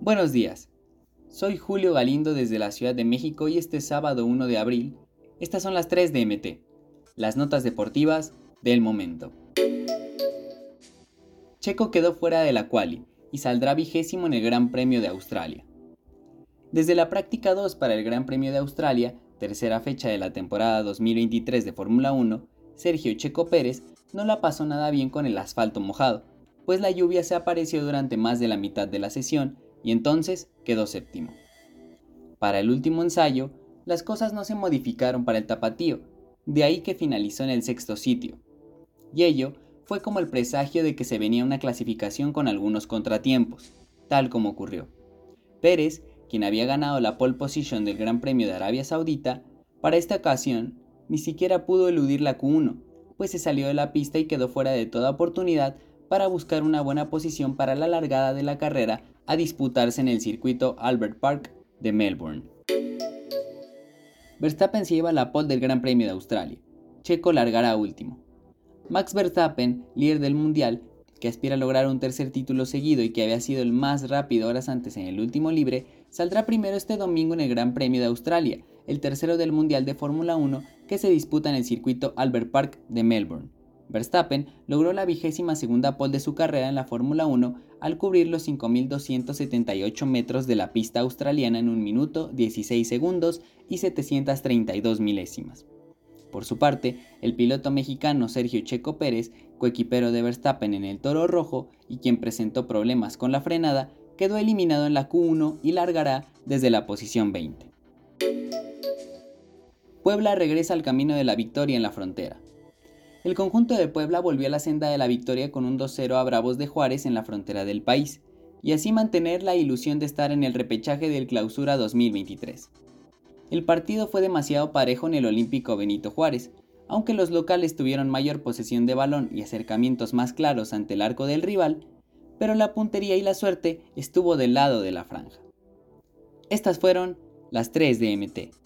Buenos días. Soy Julio Galindo desde la Ciudad de México y este sábado 1 de abril, estas son las 3 de MT, las notas deportivas del momento. Checo quedó fuera de la quali y saldrá vigésimo en el Gran Premio de Australia. Desde la práctica 2 para el Gran Premio de Australia, tercera fecha de la temporada 2023 de Fórmula 1, Sergio Checo Pérez no la pasó nada bien con el asfalto mojado, pues la lluvia se apareció durante más de la mitad de la sesión y entonces quedó séptimo. Para el último ensayo, las cosas no se modificaron para el tapatío, de ahí que finalizó en el sexto sitio. Y ello fue como el presagio de que se venía una clasificación con algunos contratiempos, tal como ocurrió. Pérez, quien había ganado la pole position del Gran Premio de Arabia Saudita, para esta ocasión ni siquiera pudo eludir la Q1, pues se salió de la pista y quedó fuera de toda oportunidad para buscar una buena posición para la largada de la carrera a disputarse en el circuito Albert Park de Melbourne. Verstappen se lleva la pole del Gran Premio de Australia. Checo largará último. Max Verstappen, líder del mundial, que aspira a lograr un tercer título seguido y que había sido el más rápido horas antes en el último libre, saldrá primero este domingo en el Gran Premio de Australia, el tercero del Mundial de Fórmula 1 que se disputa en el circuito Albert Park de Melbourne. Verstappen logró la vigésima segunda pole de su carrera en la Fórmula 1 al cubrir los 5.278 metros de la pista australiana en un minuto, 16 segundos y 732 milésimas. Por su parte, el piloto mexicano Sergio Checo Pérez, coequipero de Verstappen en el Toro Rojo y quien presentó problemas con la frenada, quedó eliminado en la Q1 y largará desde la posición 20. Puebla regresa al camino de la victoria en la frontera. El conjunto de Puebla volvió a la senda de la victoria con un 2-0 a Bravos de Juárez en la frontera del país, y así mantener la ilusión de estar en el repechaje del Clausura 2023. El partido fue demasiado parejo en el Olímpico Benito Juárez, aunque los locales tuvieron mayor posesión de balón y acercamientos más claros ante el arco del rival, pero la puntería y la suerte estuvo del lado de la franja. Estas fueron las 3 de MT.